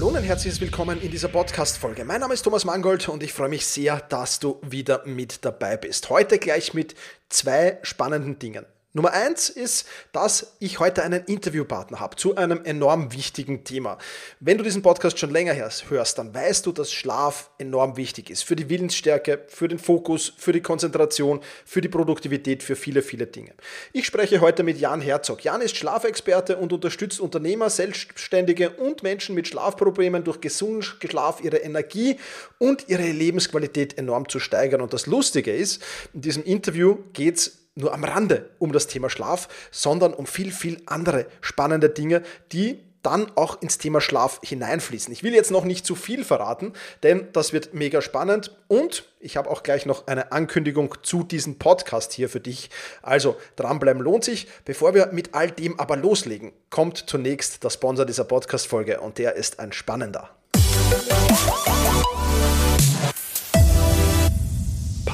Hallo und ein herzliches Willkommen in dieser Podcast-Folge. Mein Name ist Thomas Mangold und ich freue mich sehr, dass du wieder mit dabei bist. Heute gleich mit zwei spannenden Dingen. Nummer eins ist, dass ich heute einen Interviewpartner habe zu einem enorm wichtigen Thema. Wenn du diesen Podcast schon länger hörst, dann weißt du, dass Schlaf enorm wichtig ist. Für die Willensstärke, für den Fokus, für die Konzentration, für die Produktivität, für viele, viele Dinge. Ich spreche heute mit Jan Herzog. Jan ist Schlafexperte und unterstützt Unternehmer, Selbstständige und Menschen mit Schlafproblemen durch gesunden Schlaf ihre Energie und ihre Lebensqualität enorm zu steigern. Und das Lustige ist, in diesem Interview geht es nur am Rande um das Thema Schlaf, sondern um viel, viel andere spannende Dinge, die dann auch ins Thema Schlaf hineinfließen. Ich will jetzt noch nicht zu viel verraten, denn das wird mega spannend und ich habe auch gleich noch eine Ankündigung zu diesem Podcast hier für dich. Also dranbleiben lohnt sich. Bevor wir mit all dem aber loslegen, kommt zunächst der Sponsor dieser Podcast-Folge und der ist ein spannender.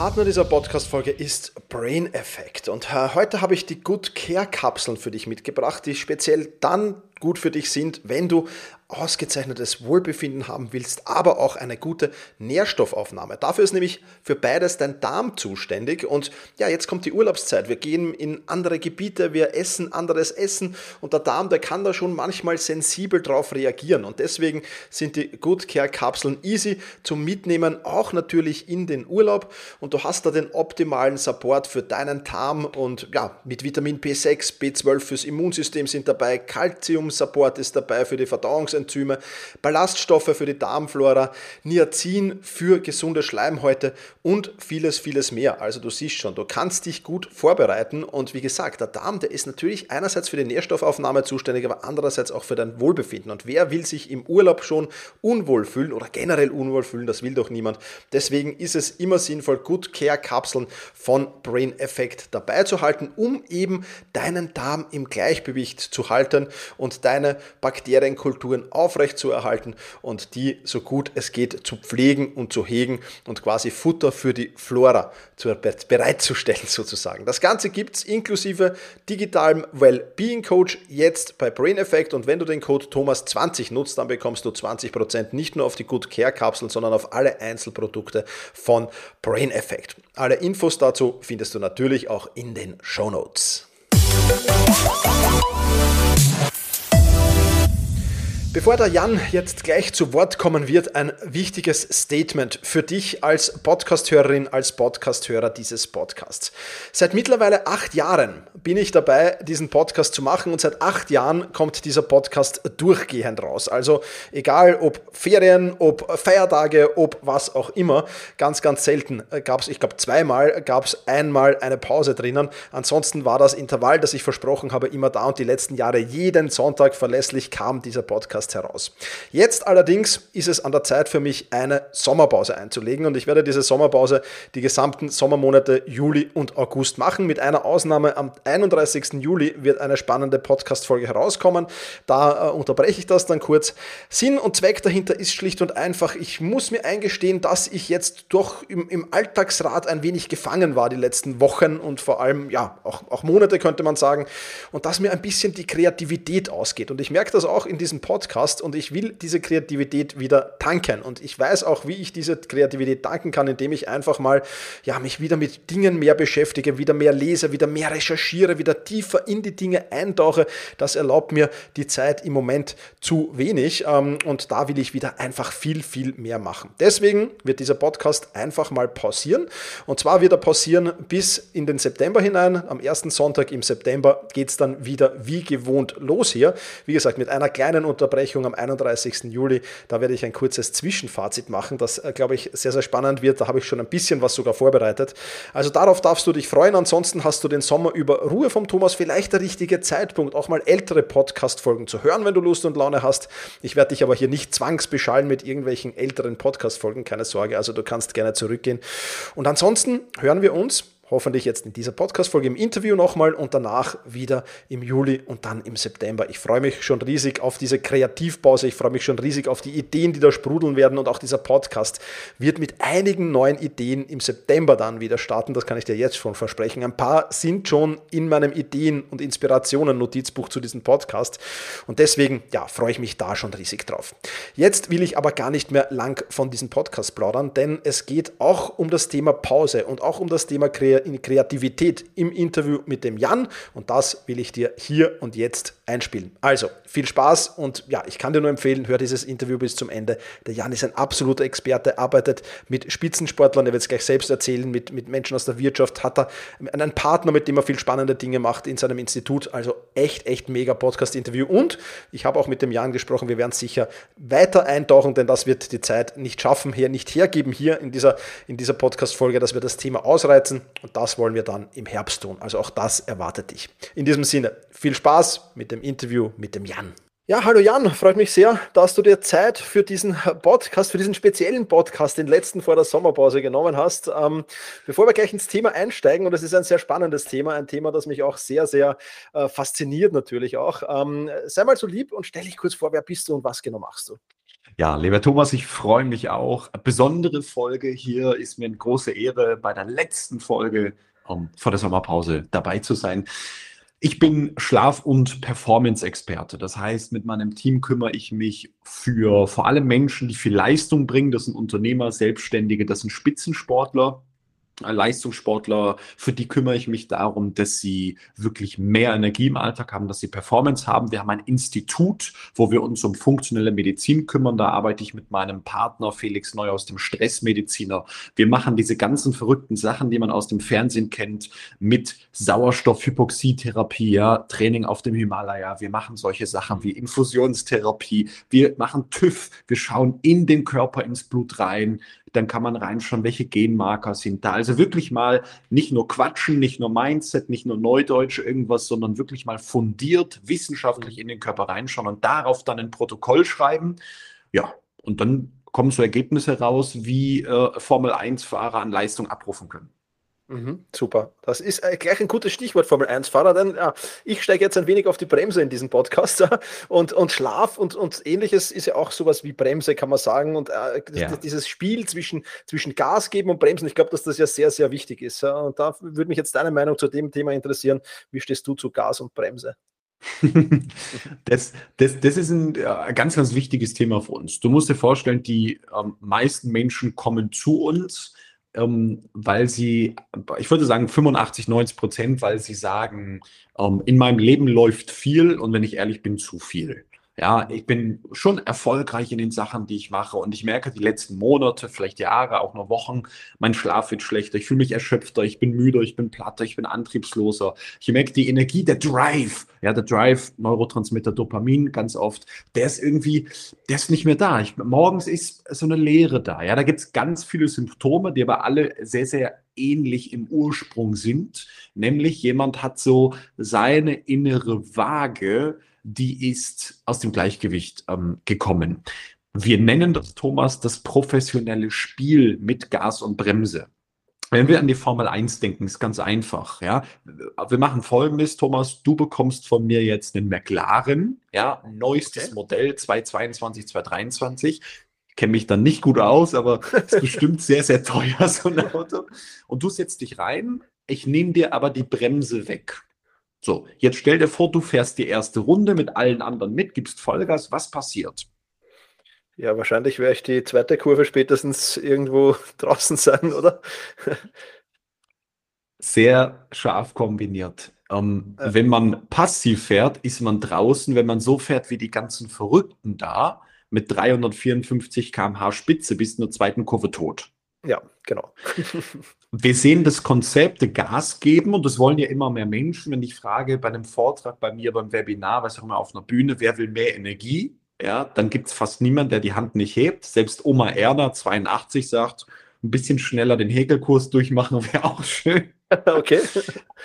Partner dieser Podcast-Folge ist Brain Effect. Und äh, heute habe ich die Good Care Kapseln für dich mitgebracht, die speziell dann gut für dich sind, wenn du ausgezeichnetes Wohlbefinden haben willst, aber auch eine gute Nährstoffaufnahme. Dafür ist nämlich für beides dein Darm zuständig. Und ja, jetzt kommt die Urlaubszeit. Wir gehen in andere Gebiete, wir essen anderes Essen und der Darm, der kann da schon manchmal sensibel drauf reagieren. Und deswegen sind die Good Care Kapseln easy zum Mitnehmen, auch natürlich in den Urlaub. Und du hast da den optimalen Support für deinen Darm und ja, mit Vitamin B6, B12 fürs Immunsystem sind dabei, Calcium Support ist dabei für die Verdauungsenzyme, Ballaststoffe für die Darmflora, Niacin für gesunde Schleimhäute und vieles, vieles mehr. Also du siehst schon, du kannst dich gut vorbereiten und wie gesagt, der Darm, der ist natürlich einerseits für die Nährstoffaufnahme zuständig, aber andererseits auch für dein Wohlbefinden. Und wer will sich im Urlaub schon unwohl fühlen oder generell unwohl fühlen, das will doch niemand. Deswegen ist es immer sinnvoll, Good Care Kapseln von Brain Effect dabei zu halten, um eben deinen Darm im Gleichgewicht zu halten und deine Bakterienkulturen Strukturen aufrecht zu erhalten und die so gut es geht zu pflegen und zu hegen und quasi Futter für die Flora zu, bereitzustellen sozusagen. Das Ganze gibt es inklusive digitalem Well-Being Coach jetzt bei Brain Effect und wenn du den Code Thomas20 nutzt, dann bekommst du 20% nicht nur auf die Good Care Kapseln, sondern auf alle Einzelprodukte von Brain Effect. Alle Infos dazu findest du natürlich auch in den Show Notes. Bevor der Jan jetzt gleich zu Wort kommen wird, ein wichtiges Statement für dich als Podcasthörerin, als Podcasthörer dieses Podcasts. Seit mittlerweile acht Jahren bin ich dabei, diesen Podcast zu machen und seit acht Jahren kommt dieser Podcast durchgehend raus. Also egal ob Ferien, ob Feiertage, ob was auch immer, ganz, ganz selten gab es, ich glaube zweimal gab es einmal eine Pause drinnen. Ansonsten war das Intervall, das ich versprochen habe, immer da und die letzten Jahre jeden Sonntag verlässlich kam dieser Podcast Podcast heraus. Jetzt allerdings ist es an der Zeit für mich, eine Sommerpause einzulegen und ich werde diese Sommerpause die gesamten Sommermonate Juli und August machen. Mit einer Ausnahme am 31. Juli wird eine spannende Podcast-Folge herauskommen. Da äh, unterbreche ich das dann kurz. Sinn und Zweck dahinter ist schlicht und einfach, ich muss mir eingestehen, dass ich jetzt doch im, im Alltagsrat ein wenig gefangen war die letzten Wochen und vor allem, ja, auch, auch Monate könnte man sagen, und dass mir ein bisschen die Kreativität ausgeht. Und ich merke das auch in diesem Podcast Podcast und ich will diese Kreativität wieder tanken. Und ich weiß auch, wie ich diese Kreativität tanken kann, indem ich einfach mal ja, mich wieder mit Dingen mehr beschäftige, wieder mehr lese, wieder mehr recherchiere, wieder tiefer in die Dinge eintauche. Das erlaubt mir die Zeit im Moment zu wenig ähm, und da will ich wieder einfach viel, viel mehr machen. Deswegen wird dieser Podcast einfach mal pausieren. Und zwar wird er pausieren bis in den September hinein. Am ersten Sonntag im September geht es dann wieder wie gewohnt los hier. Wie gesagt, mit einer kleinen Unterbrechung Besprechung am 31. Juli. Da werde ich ein kurzes Zwischenfazit machen, das, äh, glaube ich, sehr, sehr spannend wird. Da habe ich schon ein bisschen was sogar vorbereitet. Also darauf darfst du dich freuen. Ansonsten hast du den Sommer über Ruhe vom Thomas. Vielleicht der richtige Zeitpunkt, auch mal ältere Podcast-Folgen zu hören, wenn du Lust und Laune hast. Ich werde dich aber hier nicht zwangsbeschallen mit irgendwelchen älteren Podcast-Folgen, keine Sorge. Also du kannst gerne zurückgehen. Und ansonsten hören wir uns hoffentlich jetzt in dieser Podcast-Folge im Interview nochmal und danach wieder im Juli und dann im September. Ich freue mich schon riesig auf diese Kreativpause. Ich freue mich schon riesig auf die Ideen, die da sprudeln werden und auch dieser Podcast wird mit einigen neuen Ideen im September dann wieder starten. Das kann ich dir jetzt schon versprechen. Ein paar sind schon in meinem Ideen- und Inspirationen-Notizbuch zu diesem Podcast und deswegen, ja, freue ich mich da schon riesig drauf. Jetzt will ich aber gar nicht mehr lang von diesem Podcast plaudern, denn es geht auch um das Thema Pause und auch um das Thema Kreativität Kreativität im Interview mit dem Jan und das will ich dir hier und jetzt einspielen. Also viel Spaß und ja, ich kann dir nur empfehlen, hör dieses Interview bis zum Ende. Der Jan ist ein absoluter Experte, arbeitet mit Spitzensportlern, er wird es gleich selbst erzählen, mit, mit Menschen aus der Wirtschaft, hat er einen Partner, mit dem er viel spannende Dinge macht in seinem Institut. Also echt, echt mega Podcast-Interview und ich habe auch mit dem Jan gesprochen, wir werden sicher weiter eintauchen, denn das wird die Zeit nicht schaffen, hier nicht hergeben, hier in dieser, in dieser Podcast-Folge, dass wir das Thema ausreizen und das wollen wir dann im Herbst tun. Also auch das erwartet dich. In diesem Sinne, viel Spaß mit dem Interview mit dem Jan. Ja, hallo Jan, freut mich sehr, dass du dir Zeit für diesen Podcast, für diesen speziellen Podcast, den letzten vor der Sommerpause genommen hast. Ähm, bevor wir gleich ins Thema einsteigen, und es ist ein sehr spannendes Thema, ein Thema, das mich auch sehr, sehr äh, fasziniert natürlich auch. Ähm, sei mal so lieb und stell dich kurz vor, wer bist du und was genau machst du? Ja, lieber Thomas, ich freue mich auch. Besondere Folge hier ist mir eine große Ehre, bei der letzten Folge um, ähm, vor der Sommerpause dabei zu sein. Ich bin Schlaf- und Performance-Experte. Das heißt, mit meinem Team kümmere ich mich für vor allem Menschen, die viel Leistung bringen. Das sind Unternehmer, Selbstständige, das sind Spitzensportler. Leistungssportler, für die kümmere ich mich darum, dass sie wirklich mehr Energie im Alltag haben, dass sie Performance haben. Wir haben ein Institut, wo wir uns um funktionelle Medizin kümmern. Da arbeite ich mit meinem Partner Felix Neu aus dem Stressmediziner. Wir machen diese ganzen verrückten Sachen, die man aus dem Fernsehen kennt, mit Sauerstoffhypoxietherapie, ja, Training auf dem Himalaya. Wir machen solche Sachen wie Infusionstherapie. Wir machen TÜV. Wir schauen in den Körper ins Blut rein dann kann man reinschauen, welche Genmarker sind da. Also wirklich mal nicht nur quatschen, nicht nur Mindset, nicht nur Neudeutsch irgendwas, sondern wirklich mal fundiert, wissenschaftlich in den Körper reinschauen und darauf dann ein Protokoll schreiben. Ja, und dann kommen so Ergebnisse raus, wie äh, Formel 1-Fahrer an Leistung abrufen können. Mhm, super. Das ist äh, gleich ein gutes Stichwort Formel 1 Fahrer. Denn ja, ich steige jetzt ein wenig auf die Bremse in diesem Podcast. Und, und Schlaf und, und ähnliches ist ja auch sowas wie Bremse, kann man sagen. Und äh, ja. dieses Spiel zwischen, zwischen Gas geben und Bremsen, ich glaube, dass das ja sehr, sehr wichtig ist. Und da würde mich jetzt deine Meinung zu dem Thema interessieren. Wie stehst du zu Gas und Bremse? das, das, das ist ein äh, ganz, ganz wichtiges Thema für uns. Du musst dir vorstellen, die ähm, meisten Menschen kommen zu uns ähm, weil sie, ich würde sagen 85, 90 Prozent, weil sie sagen, ähm, in meinem Leben läuft viel und wenn ich ehrlich bin, zu viel. Ja, ich bin schon erfolgreich in den Sachen, die ich mache und ich merke die letzten Monate, vielleicht Jahre, auch nur Wochen, mein Schlaf wird schlechter, ich fühle mich erschöpfter, ich bin müder, ich bin platter, ich bin antriebsloser. Ich merke die Energie, der Drive, ja, der Drive, Neurotransmitter Dopamin ganz oft, der ist irgendwie, der ist nicht mehr da. Ich, morgens ist so eine Leere da. Ja, da gibt es ganz viele Symptome, die aber alle sehr, sehr ähnlich im Ursprung sind. Nämlich jemand hat so seine innere Waage, die ist aus dem Gleichgewicht ähm, gekommen. Wir nennen das, Thomas, das professionelle Spiel mit Gas und Bremse. Wenn wir an die Formel 1 denken, ist ganz einfach, ja. Wir machen folgendes, Thomas, du bekommst von mir jetzt einen McLaren, ja, neuestes okay. Modell 2022, 2023. Ich kenne mich dann nicht gut aus, aber es ist bestimmt sehr, sehr teuer, so ein Auto. Und du setzt dich rein, ich nehme dir aber die Bremse weg. So, jetzt stell dir vor, du fährst die erste Runde mit allen anderen mit, gibst Vollgas, was passiert? Ja, wahrscheinlich werde ich die zweite Kurve spätestens irgendwo draußen sein, oder? Sehr scharf kombiniert. Ähm, äh. Wenn man passiv fährt, ist man draußen. Wenn man so fährt wie die ganzen Verrückten da, mit 354 km/h Spitze bis zur zweiten Kurve tot. Ja, genau. wir sehen das Konzept Gas geben und das wollen ja immer mehr Menschen. Wenn ich frage bei einem Vortrag, bei mir, beim Webinar, was auch immer auf einer Bühne, wer will mehr Energie? Ja, dann gibt es fast niemanden, der die Hand nicht hebt. Selbst Oma Erna, 82, sagt, ein bisschen schneller den Häkelkurs durchmachen wäre auch schön. Okay.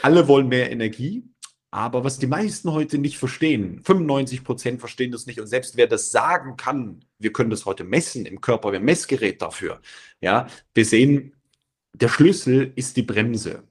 Alle wollen mehr Energie. Aber was die meisten heute nicht verstehen, 95 Prozent verstehen das nicht. Und selbst wer das sagen kann, wir können das heute messen im Körper, wir haben Messgerät dafür. Ja, wir sehen, der Schlüssel ist die Bremse.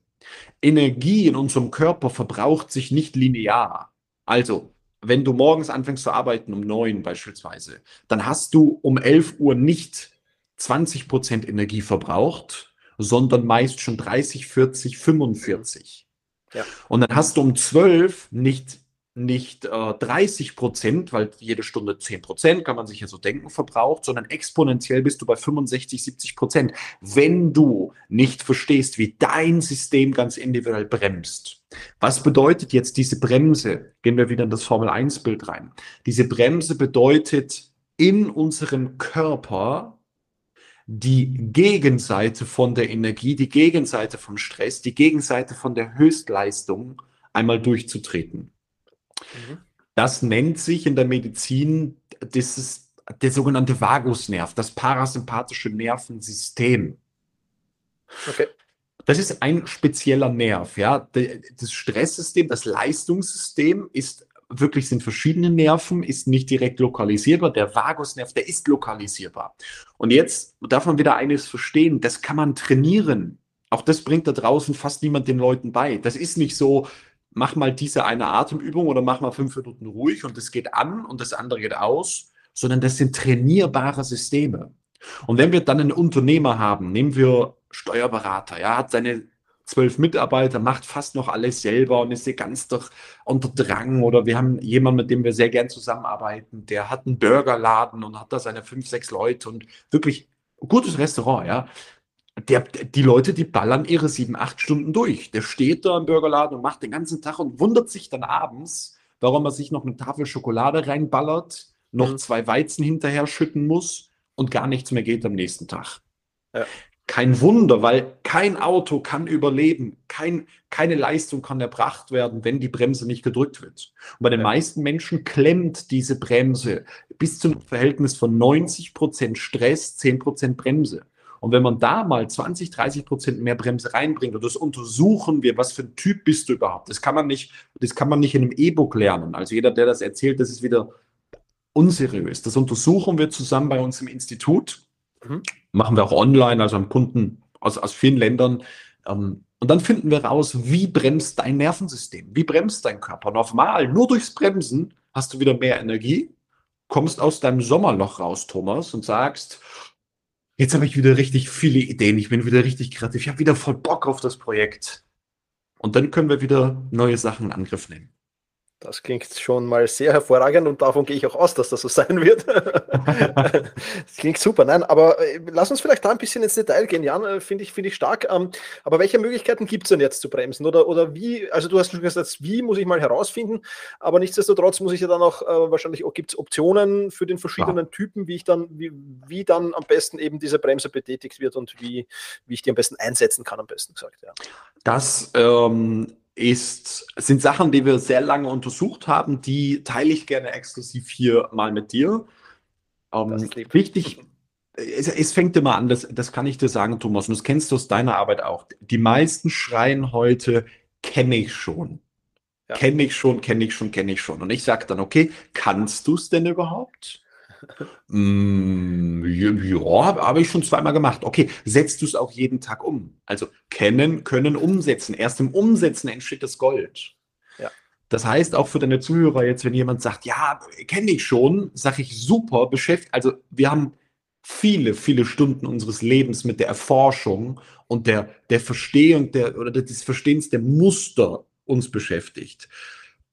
Energie in unserem Körper verbraucht sich nicht linear. Also, wenn du morgens anfängst zu arbeiten um neun beispielsweise, dann hast du um 11 Uhr nicht 20 Prozent Energie verbraucht, sondern meist schon 30, 40, 45. Ja. Und dann hast du um 12 nicht, nicht äh, 30 Prozent, weil jede Stunde 10 Prozent, kann man sich ja so denken, verbraucht, sondern exponentiell bist du bei 65, 70 Prozent. Wenn du nicht verstehst, wie dein System ganz individuell bremst. Was bedeutet jetzt diese Bremse? Gehen wir wieder in das Formel 1 Bild rein. Diese Bremse bedeutet in unserem Körper die Gegenseite von der Energie, die Gegenseite vom Stress, die Gegenseite von der Höchstleistung einmal durchzutreten. Mhm. Das nennt sich in der Medizin dieses, der sogenannte Vagusnerv, das parasympathische Nervensystem. Okay. Das ist ein spezieller Nerv. Ja. Das Stresssystem, das Leistungssystem ist wirklich sind verschiedene Nerven, ist nicht direkt lokalisierbar. Der Vagusnerv, der ist lokalisierbar. Und jetzt darf man wieder eines verstehen, das kann man trainieren. Auch das bringt da draußen fast niemand den Leuten bei. Das ist nicht so, mach mal diese eine Atemübung oder mach mal fünf Minuten ruhig und das geht an und das andere geht aus, sondern das sind trainierbare Systeme. Und wenn wir dann einen Unternehmer haben, nehmen wir Steuerberater, ja, hat seine zwölf Mitarbeiter, macht fast noch alles selber und ist hier ganz doch unter Drang. Oder wir haben jemanden, mit dem wir sehr gern zusammenarbeiten, der hat einen Burgerladen und hat da seine fünf, sechs Leute und wirklich gutes Restaurant, ja. Der, die Leute, die ballern ihre sieben, acht Stunden durch. Der steht da im Burgerladen und macht den ganzen Tag und wundert sich dann abends, warum er sich noch eine Tafel Schokolade reinballert, noch mhm. zwei Weizen hinterher schütten muss und gar nichts mehr geht am nächsten Tag. Ja kein Wunder, weil kein Auto kann überleben, kein, keine Leistung kann erbracht werden, wenn die Bremse nicht gedrückt wird. Und bei den meisten Menschen klemmt diese Bremse bis zum Verhältnis von 90 Prozent Stress, 10 Prozent Bremse. Und wenn man da mal 20, 30 Prozent mehr Bremse reinbringt, und das untersuchen wir, was für ein Typ bist du überhaupt? Das kann man nicht, das kann man nicht in einem E-Book lernen. Also jeder, der das erzählt, das ist wieder unseriös. Das untersuchen wir zusammen bei uns im Institut. Mhm. Machen wir auch online, also am Kunden aus, aus vielen Ländern. Ähm, Und dann finden wir raus, wie bremst dein Nervensystem, wie bremst dein Körper. Normal, nur durchs Bremsen hast du wieder mehr Energie, kommst aus deinem Sommerloch raus, Thomas, und sagst, jetzt habe ich wieder richtig viele Ideen, ich bin wieder richtig kreativ, ich habe wieder voll Bock auf das Projekt. Und dann können wir wieder neue Sachen in Angriff nehmen. Das klingt schon mal sehr hervorragend und davon gehe ich auch aus, dass das so sein wird. das klingt super. Nein, aber äh, lass uns vielleicht da ein bisschen ins Detail gehen, Jan, äh, finde ich, finde ich stark. Ähm, aber welche Möglichkeiten gibt es denn jetzt zu bremsen? Oder, oder wie, also du hast schon gesagt, wie muss ich mal herausfinden, aber nichtsdestotrotz muss ich ja dann auch äh, wahrscheinlich, oh, gibt es Optionen für den verschiedenen ja. Typen, wie ich dann, wie, wie dann am besten eben diese Bremse betätigt wird und wie, wie ich die am besten einsetzen kann, am besten gesagt. Ja. Das ähm, ist, sind Sachen, die wir sehr lange untersucht haben, die teile ich gerne exklusiv hier mal mit dir. Ähm, wichtig, es, es, fängt immer an, das, das kann ich dir sagen, Thomas, und das kennst du aus deiner Arbeit auch. Die meisten schreien heute, kenne ich schon. Ja. Kenne ich schon, kenne ich schon, kenne ich schon. Und ich sage dann, okay, kannst du es denn überhaupt? Mm, ja, habe ich schon zweimal gemacht. Okay, setzt du es auch jeden Tag um? Also kennen, können, umsetzen. Erst im Umsetzen entsteht das Gold. Ja. Das heißt auch für deine Zuhörer jetzt, wenn jemand sagt, ja, kenne ich schon, sage ich super, beschäftigt. Also wir haben viele, viele Stunden unseres Lebens mit der Erforschung und der, der Verstehung der, oder des Verstehens der Muster uns beschäftigt.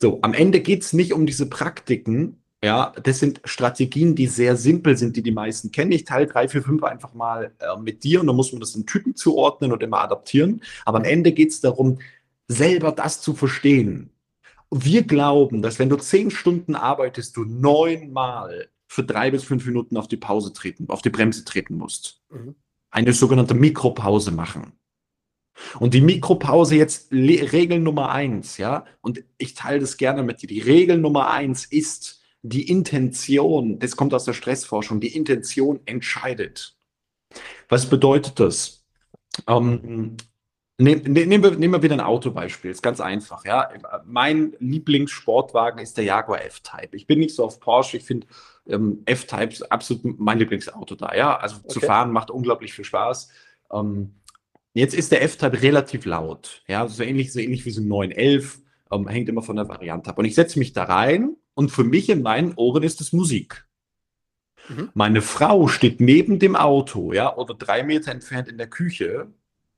So, am Ende geht es nicht um diese Praktiken, ja, das sind Strategien, die sehr simpel sind, die die meisten kennen. Ich teile drei, vier, fünf einfach mal äh, mit dir und dann muss man das in Typen zuordnen und immer adaptieren. Aber am Ende geht es darum, selber das zu verstehen. Wir glauben, dass wenn du zehn Stunden arbeitest, du neunmal für drei bis fünf Minuten auf die Pause treten, auf die Bremse treten musst. Mhm. Eine sogenannte Mikropause machen. Und die Mikropause jetzt Regel Nummer eins, ja, und ich teile das gerne mit dir. Die Regel Nummer eins ist, die Intention, das kommt aus der Stressforschung, die Intention entscheidet. Was bedeutet das? Ähm, nehm, ne, nehmen, wir, nehmen wir wieder ein Autobeispiel, ist ganz einfach. Ja? Mein Lieblingssportwagen ist der Jaguar F-Type. Ich bin nicht so auf Porsche, ich finde ähm, F-Type absolut mein Lieblingsauto da. Ja? Also okay. zu fahren macht unglaublich viel Spaß. Ähm, jetzt ist der F-Type relativ laut. Ja? So ähnlich, so ähnlich wie so ein 911 ähm, hängt immer von der Variante ab. Und ich setze mich da rein und für mich in meinen Ohren ist es Musik. Mhm. Meine Frau steht neben dem Auto, ja, oder drei Meter entfernt in der Küche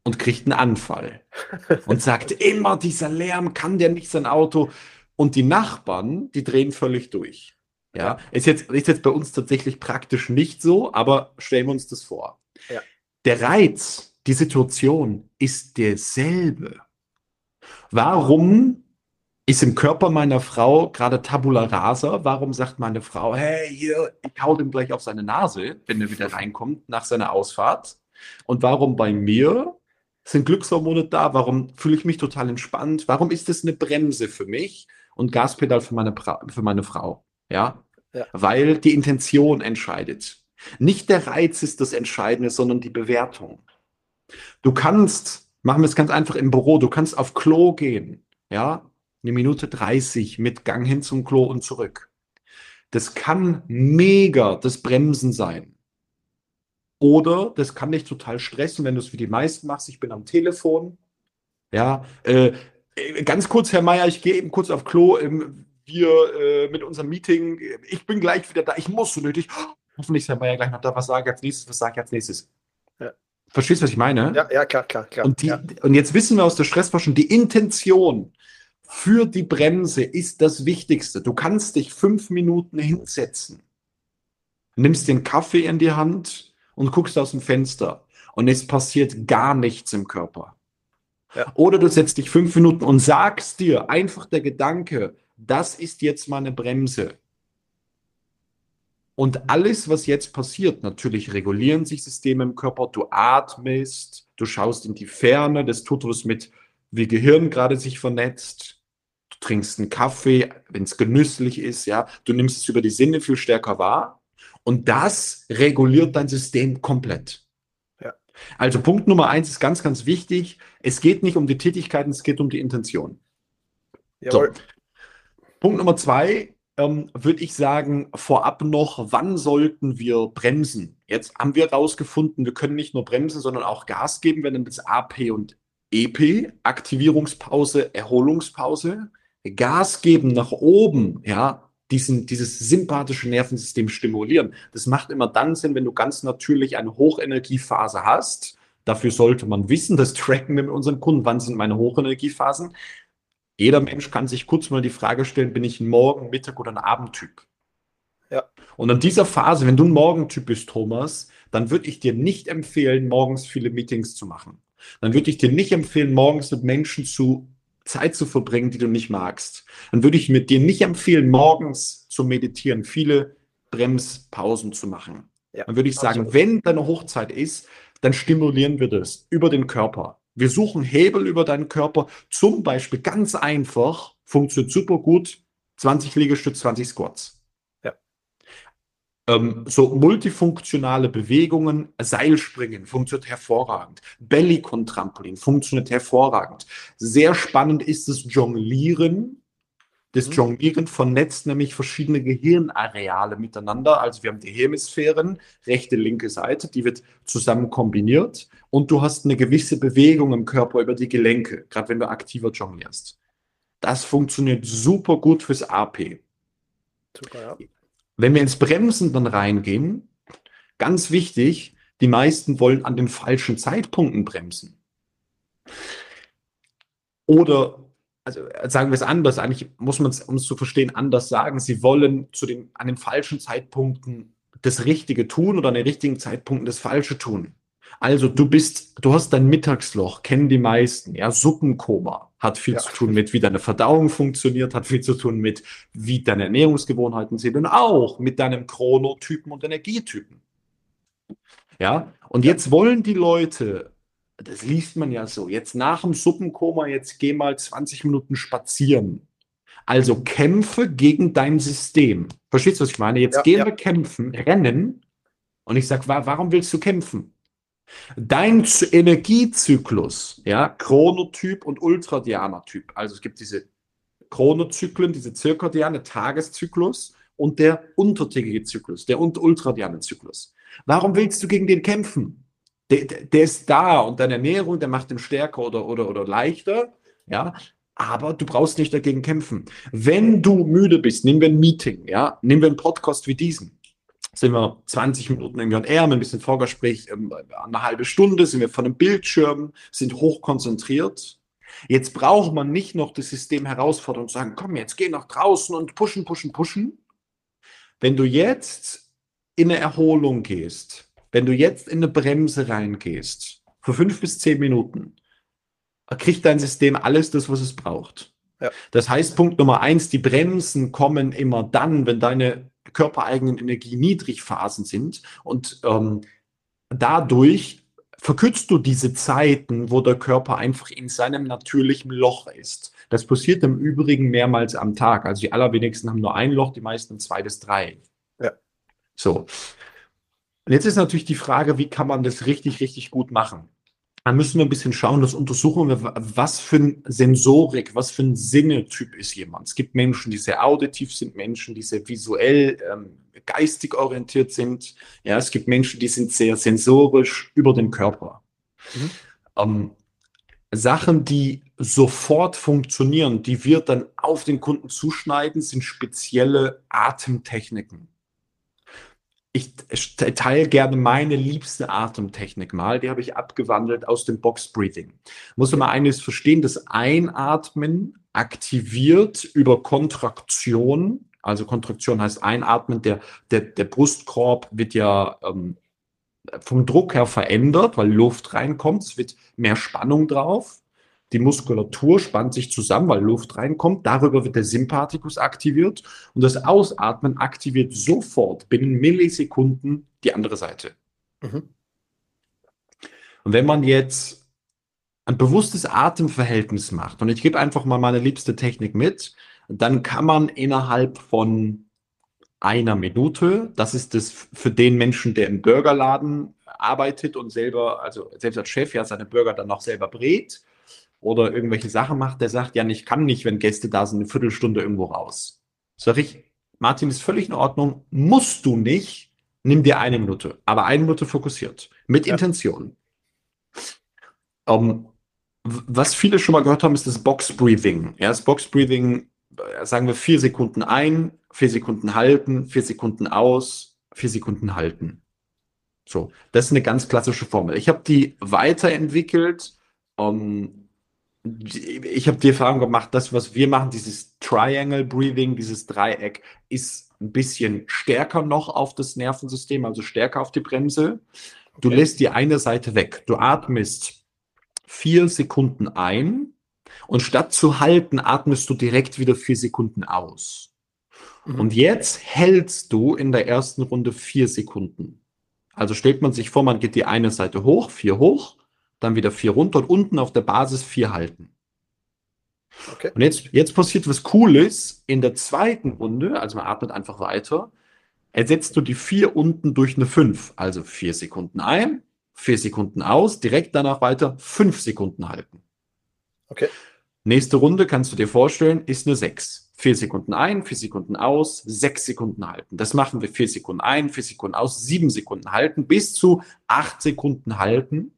und kriegt einen Anfall und sagt immer, dieser Lärm kann der nicht sein Auto. Und die Nachbarn, die drehen völlig durch. Ja, ist jetzt, ist jetzt bei uns tatsächlich praktisch nicht so, aber stellen wir uns das vor. Ja. Der Reiz, die Situation ist derselbe. Warum ist im Körper meiner Frau gerade Tabula rasa. Warum sagt meine Frau, hey, hier, ich hau dem gleich auf seine Nase, wenn er wieder reinkommt nach seiner Ausfahrt? Und warum bei mir sind Glückshormone da? Warum fühle ich mich total entspannt? Warum ist das eine Bremse für mich und Gaspedal für meine, für meine Frau? Ja? ja? Weil die Intention entscheidet. Nicht der Reiz ist das Entscheidende, sondern die Bewertung. Du kannst, machen wir es ganz einfach im Büro, du kannst auf Klo gehen, ja, eine Minute 30 mit Gang hin zum Klo und zurück. Das kann mega das Bremsen sein. Oder das kann dich total stressen, wenn du es wie die meisten machst. Ich bin am Telefon. Ja, äh, äh ganz kurz, Herr Meier, ich gehe eben kurz auf Klo. Ähm, wir äh, mit unserem Meeting. Ich bin gleich wieder da. Ich muss so nötig. Hoffentlich ist Herr Meier gleich noch da. Was sage ich als nächstes? Was sage ich als nächstes? Ja. Verstehst du, was ich meine? Ja, ja, klar, klar, klar. Und, die, ja. und jetzt wissen wir aus der Stressforschung, die Intention für die Bremse ist das Wichtigste. Du kannst dich fünf Minuten hinsetzen, nimmst den Kaffee in die Hand und guckst aus dem Fenster und es passiert gar nichts im Körper. Ja. Oder du setzt dich fünf Minuten und sagst dir einfach der Gedanke, das ist jetzt meine Bremse. Und alles, was jetzt passiert, natürlich regulieren sich Systeme im Körper, du atmest, du schaust in die Ferne, das tut was mit, wie Gehirn gerade sich vernetzt trinkst einen Kaffee, wenn es genüsslich ist, ja, du nimmst es über die Sinne viel stärker wahr und das reguliert dein System komplett. Ja. Also Punkt Nummer eins ist ganz, ganz wichtig. Es geht nicht um die Tätigkeiten, es geht um die Intention. So. Punkt Nummer zwei ähm, würde ich sagen, vorab noch, wann sollten wir bremsen? Jetzt haben wir herausgefunden, wir können nicht nur bremsen, sondern auch Gas geben, wenn dann das A, P und EP, Aktivierungspause, Erholungspause, Gas geben nach oben, ja, diesen, dieses sympathische Nervensystem stimulieren. Das macht immer dann Sinn, wenn du ganz natürlich eine Hochenergiephase hast. Dafür sollte man wissen, das tracken wir mit unseren Kunden, wann sind meine Hochenergiephasen. Jeder Mensch kann sich kurz mal die Frage stellen, bin ich ein Morgen-, Mittag- oder ein Abendtyp? Ja. Und an dieser Phase, wenn du ein Morgentyp bist, Thomas, dann würde ich dir nicht empfehlen, morgens viele Meetings zu machen. Dann würde ich dir nicht empfehlen, morgens mit Menschen zu Zeit zu verbringen, die du nicht magst. Dann würde ich mit dir nicht empfehlen, morgens zu meditieren, viele Bremspausen zu machen. Ja, dann würde ich sagen, absolut. wenn deine Hochzeit ist, dann stimulieren wir das über den Körper. Wir suchen Hebel über deinen Körper, zum Beispiel ganz einfach, funktioniert super gut, 20 Liegestütze, 20 Squats. Ähm, so multifunktionale Bewegungen, Seilspringen funktioniert hervorragend. Bellycon-Trampolin funktioniert hervorragend. Sehr spannend ist das Jonglieren. Das mhm. Jonglieren vernetzt nämlich verschiedene Gehirnareale miteinander. Also wir haben die Hemisphären, rechte, linke Seite, die wird zusammen kombiniert und du hast eine gewisse Bewegung im Körper über die Gelenke, gerade wenn du aktiver jonglierst. Das funktioniert super gut fürs AP. Super, ja. Wenn wir ins Bremsen dann reingehen, ganz wichtig, die meisten wollen an den falschen Zeitpunkten bremsen. Oder, also sagen wir es anders, eigentlich muss man es, um es zu verstehen, anders sagen. Sie wollen zu den, an den falschen Zeitpunkten das Richtige tun oder an den richtigen Zeitpunkten das Falsche tun. Also du bist, du hast dein Mittagsloch, kennen die meisten, ja, Suppenkoma hat viel ja. zu tun mit, wie deine Verdauung funktioniert, hat viel zu tun mit, wie deine Ernährungsgewohnheiten sind und auch mit deinem Chronotypen und Energietypen. Ja, und jetzt wollen die Leute, das liest man ja so, jetzt nach dem Suppenkoma, jetzt geh mal 20 Minuten spazieren. Also kämpfe gegen dein System. Verstehst du, was ich meine? Jetzt ja, gehen ja. wir kämpfen, rennen. Und ich sage, warum willst du kämpfen? Dein Energiezyklus, ja, Chronotyp und Ultradianer-Typ. Also es gibt diese Chronozyklen, diese zirkadiane Tageszyklus und der untertägige Zyklus, der ultradiane Zyklus. Warum willst du gegen den kämpfen? Der, der, ist da und deine Ernährung, der macht den stärker oder, oder, oder leichter, ja, aber du brauchst nicht dagegen kämpfen. Wenn du müde bist, nehmen wir ein Meeting, ja, nehmen wir einen Podcast wie diesen sind wir 20 Minuten in J&R mit ein bisschen Vorgespräch, ähm, eine halbe Stunde sind wir von einem Bildschirm, sind hochkonzentriert. Jetzt braucht man nicht noch das System herausfordern und sagen, komm, jetzt geh nach draußen und pushen, pushen, pushen. Wenn du jetzt in eine Erholung gehst, wenn du jetzt in eine Bremse reingehst, für fünf bis zehn Minuten, kriegt dein System alles das, was es braucht. Ja. Das heißt, Punkt Nummer eins, die Bremsen kommen immer dann, wenn deine körpereigenen Energie Niedrigphasen sind und ähm, dadurch verkürzt du diese Zeiten, wo der Körper einfach in seinem natürlichen Loch ist. Das passiert im Übrigen mehrmals am Tag. Also die allerwenigsten haben nur ein Loch, die meisten zwei bis drei. Ja. So. Und jetzt ist natürlich die Frage, wie kann man das richtig, richtig gut machen? Dann müssen wir ein bisschen schauen, das untersuchen wir, was für ein Sensorik, was für ein Sinnetyp ist jemand. Es gibt Menschen, die sehr auditiv sind, Menschen, die sehr visuell, ähm, geistig orientiert sind. Ja, es gibt Menschen, die sind sehr sensorisch über den Körper. Mhm. Ähm, Sachen, die sofort funktionieren, die wir dann auf den Kunden zuschneiden, sind spezielle Atemtechniken teile gerne meine liebste Atemtechnik mal. Die habe ich abgewandelt aus dem Box Breathing. Muss man eines verstehen, das Einatmen aktiviert über Kontraktion. Also Kontraktion heißt Einatmen, der, der, der Brustkorb wird ja ähm, vom Druck her verändert, weil Luft reinkommt. Es wird mehr Spannung drauf. Die Muskulatur spannt sich zusammen, weil Luft reinkommt. Darüber wird der Sympathikus aktiviert und das Ausatmen aktiviert sofort binnen Millisekunden die andere Seite. Mhm. Und wenn man jetzt ein bewusstes Atemverhältnis macht, und ich gebe einfach mal meine liebste Technik mit, dann kann man innerhalb von einer Minute, das ist das für den Menschen, der im Burgerladen arbeitet und selber, also selbst als Chef ja seine Burger dann noch selber brät, oder irgendwelche Sachen macht, der sagt, ja, ich kann nicht, wenn Gäste da sind, eine Viertelstunde irgendwo raus. Sag ich, Martin, ist völlig in Ordnung, musst du nicht, nimm dir eine Minute, aber eine Minute fokussiert, mit ja. Intention. Um, ähm, was viele schon mal gehört haben, ist das Box Breathing. Ja, das Box Breathing, äh, sagen wir vier Sekunden ein, vier Sekunden halten, vier Sekunden aus, vier Sekunden halten. So, das ist eine ganz klassische Formel. Ich habe die weiterentwickelt. Um, ähm, ich habe die Erfahrung gemacht, das, was wir machen, dieses Triangle Breathing, dieses Dreieck, ist ein bisschen stärker noch auf das Nervensystem, also stärker auf die Bremse. Du okay. lässt die eine Seite weg. Du atmest vier Sekunden ein und statt zu halten, atmest du direkt wieder vier Sekunden aus. Mhm. Und jetzt hältst du in der ersten Runde vier Sekunden. Also stellt man sich vor, man geht die eine Seite hoch, vier hoch, dann wieder vier runter und unten auf der Basis vier halten. Okay. Und jetzt, jetzt passiert was Cooles. In der zweiten Runde, also man atmet einfach weiter, ersetzt du die vier unten durch eine fünf. Also vier Sekunden ein, vier Sekunden aus, direkt danach weiter fünf Sekunden halten. Okay. Nächste Runde kannst du dir vorstellen, ist eine sechs. Vier Sekunden ein, vier Sekunden aus, sechs Sekunden halten. Das machen wir vier Sekunden ein, vier Sekunden aus, sieben Sekunden halten, bis zu acht Sekunden halten.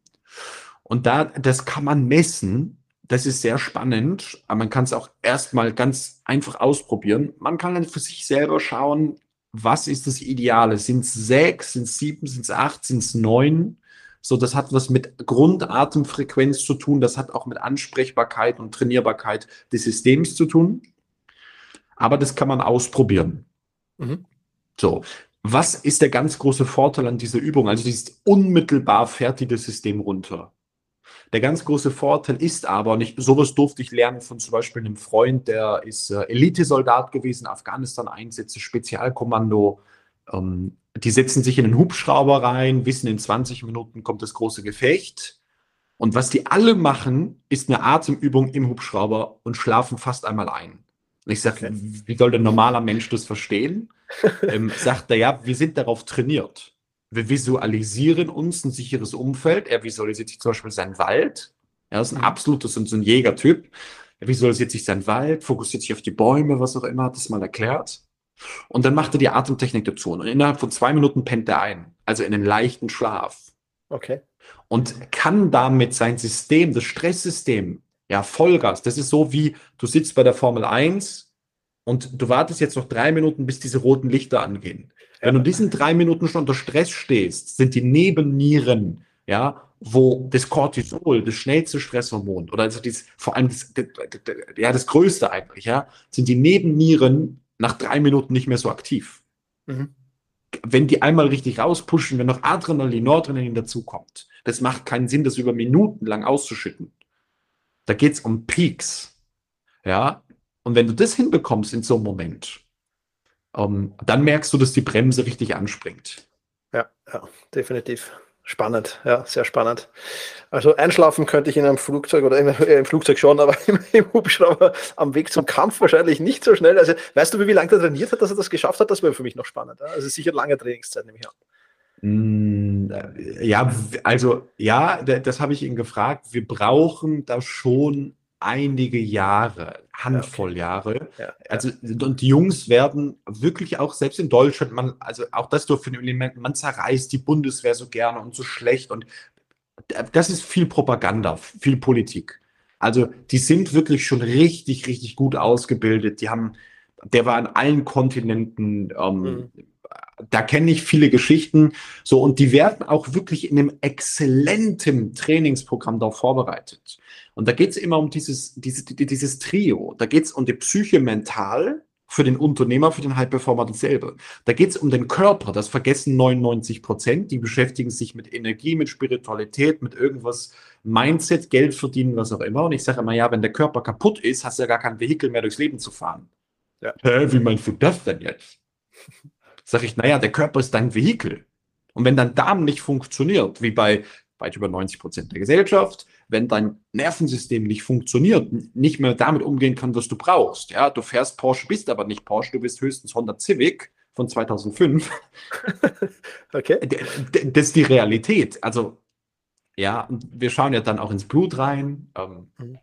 Und da, das kann man messen. Das ist sehr spannend, aber man kann es auch erstmal ganz einfach ausprobieren. Man kann dann für sich selber schauen, was ist das Ideale? Sind es sechs, sind es sieben, sind es acht, sind es neun? So, das hat was mit Grundatemfrequenz zu tun. Das hat auch mit Ansprechbarkeit und Trainierbarkeit des Systems zu tun. Aber das kann man ausprobieren. Mhm. So. Was ist der ganz große Vorteil an dieser Übung? Also, dieses unmittelbar fertige System runter. Der ganz große Vorteil ist aber nicht, sowas durfte ich lernen von zum Beispiel einem Freund, der ist äh, Elitesoldat gewesen, Afghanistan-Einsätze, Spezialkommando. Ähm, die setzen sich in einen Hubschrauber rein, wissen, in 20 Minuten kommt das große Gefecht. Und was die alle machen, ist eine Atemübung im Hubschrauber und schlafen fast einmal ein. Und ich sage, okay. wie soll der normaler Mensch das verstehen? ähm, sagt er, ja, wir sind darauf trainiert wir visualisieren uns ein sicheres Umfeld. Er visualisiert sich zum Beispiel seinen Wald. Er ist ein mhm. absolutes und so ein Jägertyp. Er visualisiert sich seinen Wald, fokussiert sich auf die Bäume, was auch immer, hat das mal erklärt. Und dann macht er die Atemtechnik dazu. Und innerhalb von zwei Minuten pennt er ein. Also in einen leichten Schlaf. Okay. Und kann damit sein System, das Stresssystem, ja, Vollgas. Das ist so wie, du sitzt bei der Formel 1 und du wartest jetzt noch drei Minuten, bis diese roten Lichter angehen. Wenn du diesen drei Minuten schon unter Stress stehst, sind die Nebennieren, ja, wo das Cortisol, das schnellste Stresshormon, oder also dieses, vor allem das, ja, das größte eigentlich, ja, sind die Nebennieren nach drei Minuten nicht mehr so aktiv. Mhm. Wenn die einmal richtig rauspushen, wenn noch Adrenalin, Noradrenalin dazukommt, das macht keinen Sinn, das über Minuten lang auszuschütten. Da geht es um Peaks. Ja, und wenn du das hinbekommst in so einem Moment, ähm, dann merkst du, dass die Bremse richtig anspringt. Ja, ja, definitiv. Spannend, ja, sehr spannend. Also einschlafen könnte ich in einem Flugzeug oder im, äh, im Flugzeug schon, aber im, im, Hubschrauber am Weg zum Kampf wahrscheinlich nicht so schnell. Also weißt du, wie, wie lange der trainiert hat, dass er das geschafft hat? Das wäre für mich noch spannend. Ja? Also sicher lange Trainingszeit, nehme ich an. Mm, ja, also ja, das habe ich ihn gefragt. Wir brauchen da schon einige Jahre, Handvoll okay. Jahre. Ja, also und die Jungs werden wirklich auch selbst in Deutschland, man, also auch das dürfen Element, man zerreißt die Bundeswehr so gerne und so schlecht und das ist viel Propaganda, viel Politik. Also die sind wirklich schon richtig, richtig gut ausgebildet. Die haben, der war an allen Kontinenten. Ähm, mhm. Da kenne ich viele Geschichten. So und die werden auch wirklich in einem exzellenten Trainingsprogramm darauf vorbereitet. Und da geht es immer um dieses, dieses, dieses Trio. Da geht es um die Psyche mental für den Unternehmer, für den High-Performer dasselbe. Da geht es um den Körper, das vergessen 99 Prozent. Die beschäftigen sich mit Energie, mit Spiritualität, mit irgendwas, Mindset, Geld verdienen, was auch immer. Und ich sage immer, ja, wenn der Körper kaputt ist, hast du ja gar kein Vehikel mehr durchs Leben zu fahren. Ja. Hä, wie meinst du das denn jetzt? Sag ich, naja, der Körper ist dein Vehikel. Und wenn dein Darm nicht funktioniert, wie bei weit über 90 Prozent der Gesellschaft, wenn dein Nervensystem nicht funktioniert, nicht mehr damit umgehen kann, was du brauchst. Ja, du fährst Porsche, bist aber nicht Porsche, du bist höchstens Honda Civic von 2005. okay. Das ist die Realität. Also, ja, wir schauen ja dann auch ins Blut rein. Ähm, mhm.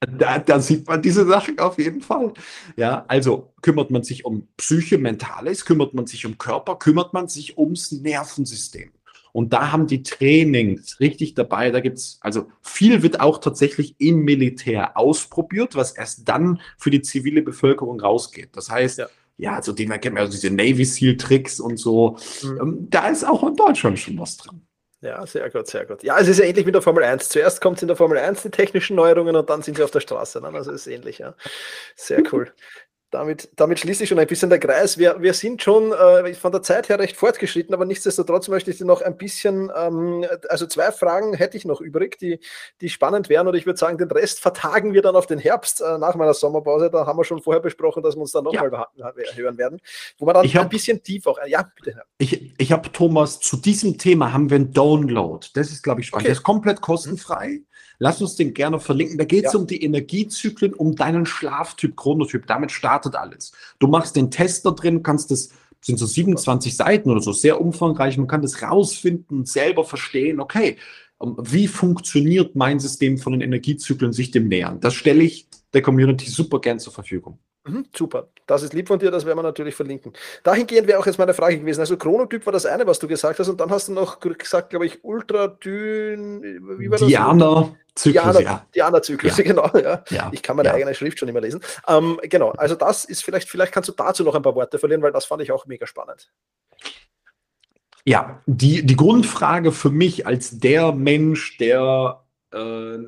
Da, da, sieht man diese Sachen auf jeden Fall. Ja, also kümmert man sich um Psyche, Mentales, kümmert man sich um Körper, kümmert man sich ums Nervensystem. Und da haben die Trainings richtig dabei. Da gibt's also viel wird auch tatsächlich im Militär ausprobiert, was erst dann für die zivile Bevölkerung rausgeht. Das heißt, ja, ja also den kennt man also diese Navy SEAL Tricks und so. Mhm. Ähm, da ist auch in Deutschland schon was dran. Ja, sehr gut, sehr gut. Ja, es ist ja ähnlich mit der Formel 1. Zuerst kommt es in der Formel 1 die technischen Neuerungen und dann sind sie auf der Straße. Ne? Also ist ähnlich, ja. Sehr cool damit, damit schließt sich schon ein bisschen der Kreis. Wir, wir sind schon äh, von der Zeit her recht fortgeschritten, aber nichtsdestotrotz möchte ich dir noch ein bisschen, ähm, also zwei Fragen hätte ich noch übrig, die, die spannend wären und ich würde sagen, den Rest vertagen wir dann auf den Herbst äh, nach meiner Sommerpause. Da haben wir schon vorher besprochen, dass wir uns dann nochmal ja. hören werden, wo wir dann ich ein bisschen tief auch, ja, bitte. Ich, ich habe, Thomas, zu diesem Thema haben wir einen Download. Das ist, glaube ich, spannend. Okay. Der ist komplett kostenfrei. Lass uns den gerne verlinken. Da geht es ja. um die Energiezyklen, um deinen Schlaftyp, Chronotyp. Damit startet alles. Du machst den Test da drin, kannst das, sind so 27 Seiten oder so, sehr umfangreich. Man kann das rausfinden, selber verstehen, okay, ähm, wie funktioniert mein System von den Energiezyklen sich dem nähern? Das stelle ich der Community super gern zur Verfügung. Mhm, super, das ist lieb von dir, das werden wir natürlich verlinken. Dahingehend wäre auch jetzt meine Frage gewesen. Also Chronotyp war das eine, was du gesagt hast, und dann hast du noch gesagt, glaube ich, Ultradyn, wie war das? Diana. Zyklus, Diana, ja. Diana-Zyklus, ja. genau. Ja. ja. Ich kann meine ja. eigene Schrift schon immer lesen. Ähm, genau, also das ist vielleicht, vielleicht kannst du dazu noch ein paar Worte verlieren, weil das fand ich auch mega spannend. Ja, die, die Grundfrage für mich als der Mensch, der äh,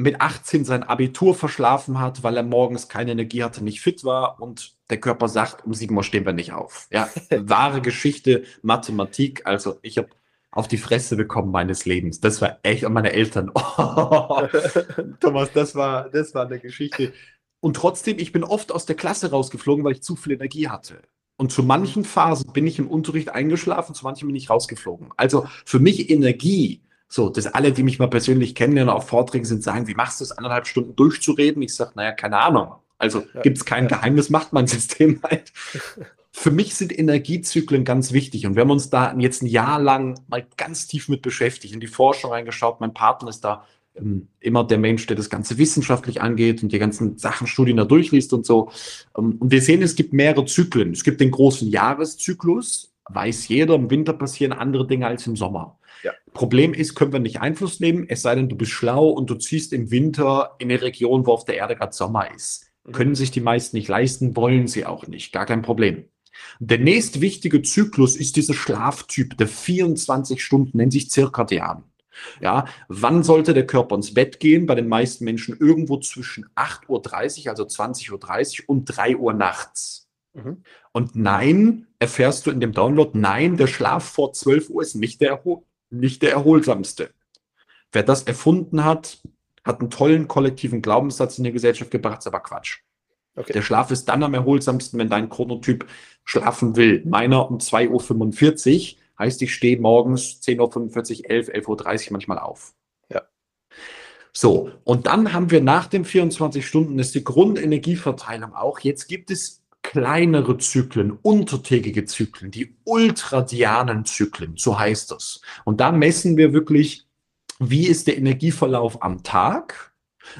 mit 18 sein Abitur verschlafen hat, weil er morgens keine Energie hatte, nicht fit war und der Körper sagt, um 7 Uhr stehen wir nicht auf. Ja, wahre Geschichte, Mathematik. Also ich habe auf die Fresse bekommen meines Lebens. Das war echt, und meine Eltern. Oh, Thomas, das war, das war eine Geschichte. Und trotzdem, ich bin oft aus der Klasse rausgeflogen, weil ich zu viel Energie hatte. Und zu manchen Phasen bin ich im Unterricht eingeschlafen, zu manchen bin ich rausgeflogen. Also für mich Energie so, dass alle, die mich mal persönlich kennenlernen, auf Vorträgen sind, sagen, wie machst du es, anderthalb Stunden durchzureden? Ich sage, naja, keine Ahnung. Also ja, gibt es kein ja. Geheimnis, macht mein System halt. Für mich sind Energiezyklen ganz wichtig und wir haben uns da jetzt ein Jahr lang mal ganz tief mit beschäftigt, in die Forschung reingeschaut. Mein Partner ist da ähm, immer der Mensch, der das Ganze wissenschaftlich angeht und die ganzen Sachen, Studien da durchliest und so. Ähm, und wir sehen, es gibt mehrere Zyklen. Es gibt den großen Jahreszyklus, weiß jeder, im Winter passieren andere Dinge als im Sommer. Ja. Problem ist, können wir nicht Einfluss nehmen, es sei denn, du bist schlau und du ziehst im Winter in eine Region, wo auf der Erde gerade Sommer ist. Mhm. Können sich die meisten nicht leisten, wollen sie auch nicht. Gar kein Problem. Der nächst wichtige Zyklus ist dieser Schlaftyp, der 24 Stunden, nennt sich Zirkadian. Ja, wann sollte der Körper ins Bett gehen? Bei den meisten Menschen irgendwo zwischen 8.30 Uhr, also 20.30 Uhr und 3 Uhr nachts. Mhm. Und nein, erfährst du in dem Download, nein, der Schlaf vor 12 Uhr ist nicht der nicht der erholsamste. Wer das erfunden hat, hat einen tollen kollektiven Glaubenssatz in die Gesellschaft gebracht, ist aber Quatsch. Okay. Der Schlaf ist dann am erholsamsten, wenn dein Chronotyp schlafen will. Meiner um 2.45 Uhr heißt, ich stehe morgens 10.45 Uhr, 11, 11.30 Uhr manchmal auf. Ja. So, und dann haben wir nach den 24 Stunden, ist die Grundenergieverteilung auch. Jetzt gibt es kleinere Zyklen, untertägige Zyklen, die ultradianen Zyklen, so heißt das. Und da messen wir wirklich, wie ist der Energieverlauf am Tag,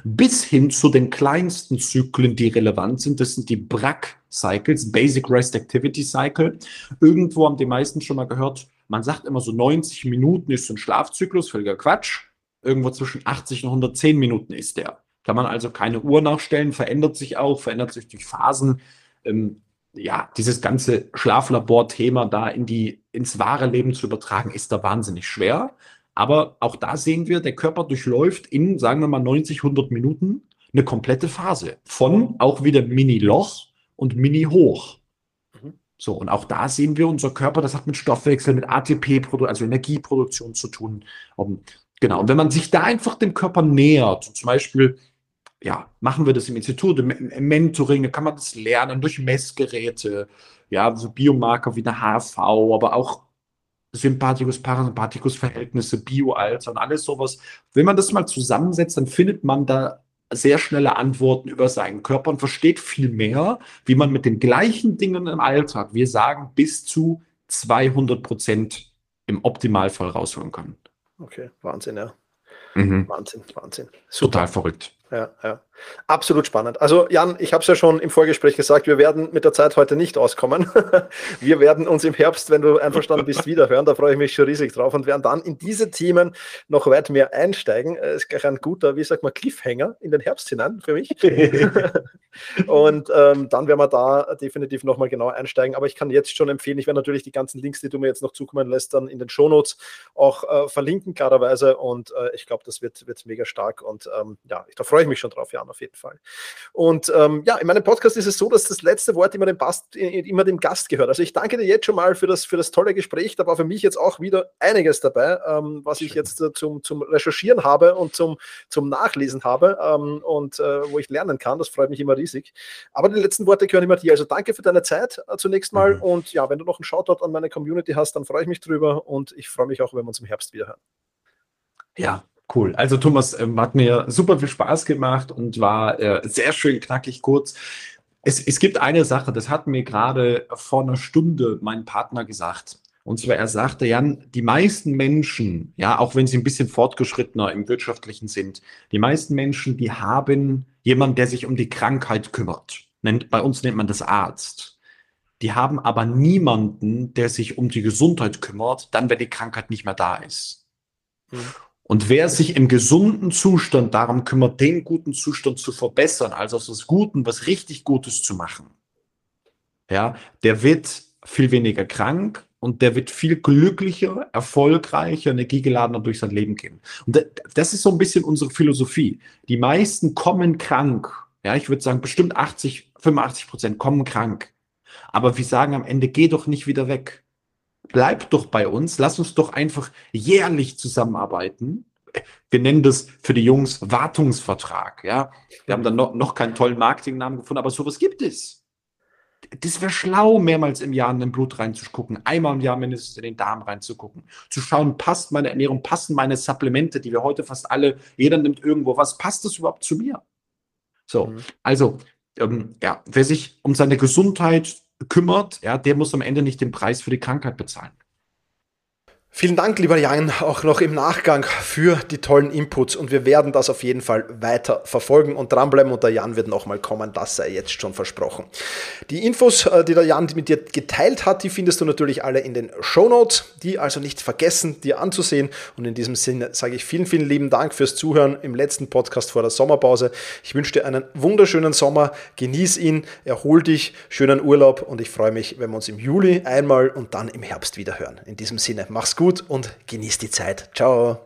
bis hin zu den kleinsten Zyklen, die relevant sind. Das sind die BRAC-Cycles, Basic Rest Activity Cycle. Irgendwo haben die meisten schon mal gehört, man sagt immer so 90 Minuten ist ein Schlafzyklus, völliger Quatsch. Irgendwo zwischen 80 und 110 Minuten ist der. Kann man also keine Uhr nachstellen, verändert sich auch, verändert sich durch Phasen ähm, ja, dieses ganze Schlaflabor-Thema da in die, ins wahre Leben zu übertragen, ist da wahnsinnig schwer. Aber auch da sehen wir, der Körper durchläuft in, sagen wir mal, 90, 100 Minuten eine komplette Phase von auch wieder Mini-Loch und Mini-Hoch. Mhm. So, und auch da sehen wir, unser Körper, das hat mit Stoffwechsel, mit ATP, also Energieproduktion zu tun. Um, genau, und wenn man sich da einfach dem Körper nähert, zum Beispiel ja, machen wir das im Institut, im, im Mentoring, kann man das lernen durch Messgeräte, ja, so Biomarker wie eine HV, aber auch Sympathikus, Parasympathikus Verhältnisse, Bioalter und alles sowas. Wenn man das mal zusammensetzt, dann findet man da sehr schnelle Antworten über seinen Körper und versteht viel mehr, wie man mit den gleichen Dingen im Alltag, wir sagen, bis zu 200 Prozent im Optimalfall rausholen kann. Okay, Wahnsinn, ja. Mhm. Wahnsinn, Wahnsinn. Super. Total verrückt. Ja, ja. Absolut spannend. Also Jan, ich habe es ja schon im Vorgespräch gesagt, wir werden mit der Zeit heute nicht auskommen. wir werden uns im Herbst, wenn du einverstanden bist, wiederhören. Da freue ich mich schon riesig drauf und werden dann in diese Themen noch weit mehr einsteigen. Ist gleich ein guter, wie sagt man, Cliffhanger in den Herbst hinein für mich. und ähm, dann werden wir da definitiv nochmal genau einsteigen. Aber ich kann jetzt schon empfehlen, ich werde natürlich die ganzen Links, die du mir jetzt noch zukommen lässt, dann in den Shownotes auch äh, verlinken, klarerweise. Und äh, ich glaube, das wird, wird mega stark. Und ähm, ja, da freue ich mich schon drauf, Jan auf jeden Fall. Und ähm, ja, in meinem Podcast ist es so, dass das letzte Wort immer dem, Bast, immer dem Gast gehört. Also ich danke dir jetzt schon mal für das, für das tolle Gespräch. Da war für mich jetzt auch wieder einiges dabei, ähm, was ich jetzt äh, zum, zum Recherchieren habe und zum, zum Nachlesen habe ähm, und äh, wo ich lernen kann. Das freut mich immer riesig. Aber die letzten Worte gehören immer dir. Also danke für deine Zeit äh, zunächst mal. Mhm. Und ja, wenn du noch einen Shoutout an meine Community hast, dann freue ich mich drüber und ich freue mich auch, wenn wir uns im Herbst wieder hören. Ja, Cool. Also Thomas, ähm, hat mir super viel Spaß gemacht und war äh, sehr schön knackig kurz. Es, es gibt eine Sache, das hat mir gerade vor einer Stunde mein Partner gesagt. Und zwar, er sagte, Jan, die meisten Menschen, ja, auch wenn sie ein bisschen fortgeschrittener im wirtschaftlichen sind, die meisten Menschen, die haben jemanden, der sich um die Krankheit kümmert. Nennt, bei uns nennt man das Arzt. Die haben aber niemanden, der sich um die Gesundheit kümmert, dann, wenn die Krankheit nicht mehr da ist. Mhm. Und wer sich im gesunden Zustand darum kümmert, den guten Zustand zu verbessern, also aus was Guten was richtig Gutes zu machen, ja, der wird viel weniger krank und der wird viel glücklicher, erfolgreicher, energiegeladener durch sein Leben gehen. Und das ist so ein bisschen unsere Philosophie. Die meisten kommen krank. Ja, ich würde sagen, bestimmt 80, 85 Prozent kommen krank. Aber wir sagen am Ende, geh doch nicht wieder weg bleib doch bei uns, lass uns doch einfach jährlich zusammenarbeiten. Wir nennen das für die Jungs Wartungsvertrag, ja. Wir haben dann noch, noch keinen tollen Marketingnamen gefunden, aber sowas gibt es. Das wäre schlau, mehrmals im Jahr in den Blut reinzugucken, einmal im Jahr mindestens in den Darm reinzugucken, zu schauen, passt meine Ernährung, passen meine Supplemente, die wir heute fast alle, jeder nimmt irgendwo was, passt das überhaupt zu mir? So, mhm. also, ähm, ja, wer sich um seine Gesundheit kümmert, ja, der muss am Ende nicht den Preis für die Krankheit bezahlen. Vielen Dank, lieber Jan, auch noch im Nachgang für die tollen Inputs. Und wir werden das auf jeden Fall weiter verfolgen und dranbleiben. Und der Jan wird nochmal kommen, das sei jetzt schon versprochen. Die Infos, äh, die der Jan mit dir geteilt hat, die findest du natürlich alle in den Show Notes, die also nicht vergessen, dir anzusehen. Und in diesem Sinne sage ich vielen, vielen lieben Dank fürs Zuhören im letzten Podcast vor der Sommerpause. Ich wünsche dir einen wunderschönen Sommer, genieß ihn, erhol dich, schönen Urlaub. Und ich freue mich, wenn wir uns im Juli einmal und dann im Herbst wieder hören. In diesem Sinne, mach's gut gut und genießt die Zeit. Ciao.